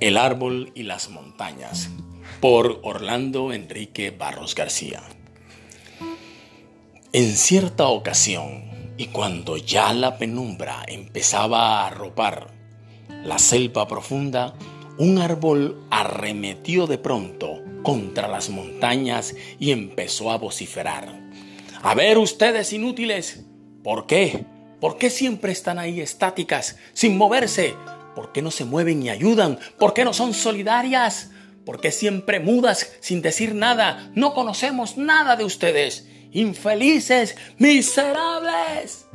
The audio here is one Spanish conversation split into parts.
El árbol y las montañas por Orlando Enrique Barros García. En cierta ocasión, y cuando ya la penumbra empezaba a arropar la selva profunda, un árbol arremetió de pronto contra las montañas y empezó a vociferar. A ver ustedes inútiles, ¿por qué? ¿Por qué siempre están ahí estáticas, sin moverse? ¿Por qué no se mueven y ayudan? ¿Por qué no son solidarias? ¿Por qué siempre mudas sin decir nada? No conocemos nada de ustedes. Infelices, miserables.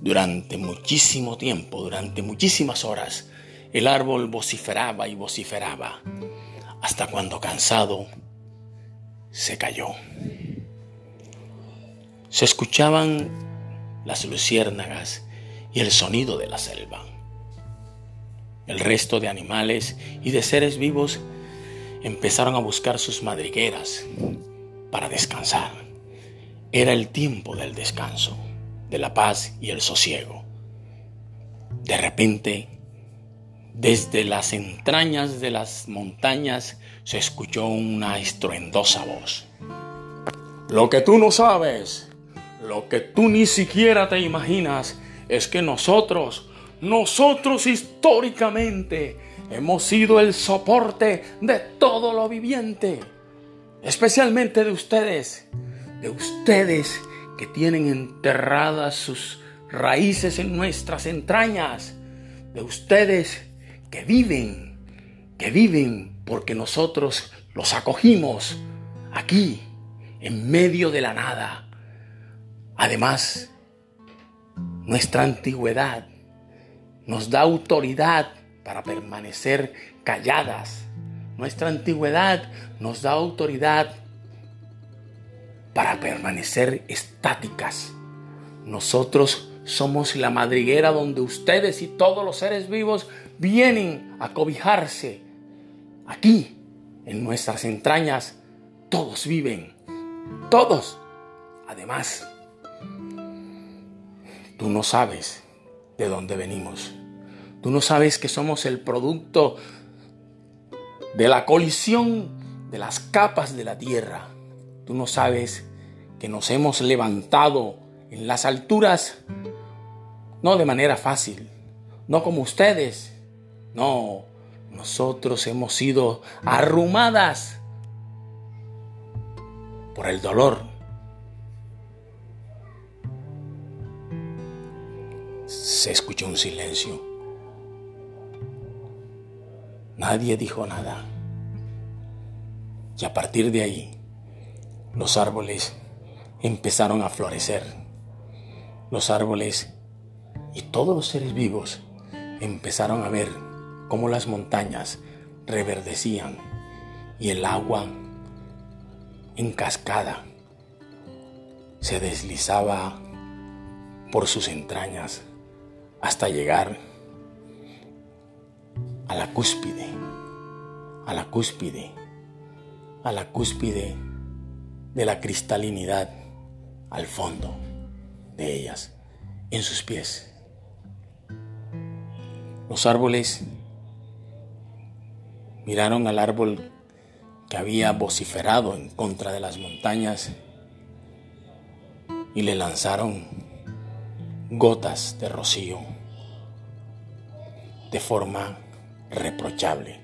Durante muchísimo tiempo, durante muchísimas horas, el árbol vociferaba y vociferaba, hasta cuando cansado se cayó. Se escuchaban las luciérnagas y el sonido de la selva. El resto de animales y de seres vivos empezaron a buscar sus madrigueras para descansar. Era el tiempo del descanso, de la paz y el sosiego. De repente, desde las entrañas de las montañas se escuchó una estruendosa voz. Lo que tú no sabes, lo que tú ni siquiera te imaginas, es que nosotros, nosotros históricamente hemos sido el soporte de todo lo viviente, especialmente de ustedes, de ustedes que tienen enterradas sus raíces en nuestras entrañas, de ustedes que viven, que viven porque nosotros los acogimos aquí, en medio de la nada. Además, nuestra antigüedad nos da autoridad para permanecer calladas. Nuestra antigüedad nos da autoridad para permanecer estáticas. Nosotros somos la madriguera donde ustedes y todos los seres vivos vienen a cobijarse. Aquí, en nuestras entrañas, todos viven. Todos. Además, tú no sabes de dónde venimos. Tú no sabes que somos el producto de la colisión de las capas de la tierra. Tú no sabes que nos hemos levantado en las alturas, no de manera fácil, no como ustedes. No, nosotros hemos sido arrumadas por el dolor, se escuchó un silencio. Nadie dijo nada. Y a partir de ahí, los árboles empezaron a florecer. Los árboles y todos los seres vivos empezaron a ver cómo las montañas reverdecían y el agua en cascada se deslizaba por sus entrañas hasta llegar a la cúspide, a la cúspide, a la cúspide de la cristalinidad al fondo de ellas, en sus pies. Los árboles miraron al árbol que había vociferado en contra de las montañas y le lanzaron gotas de rocío de forma reprochable.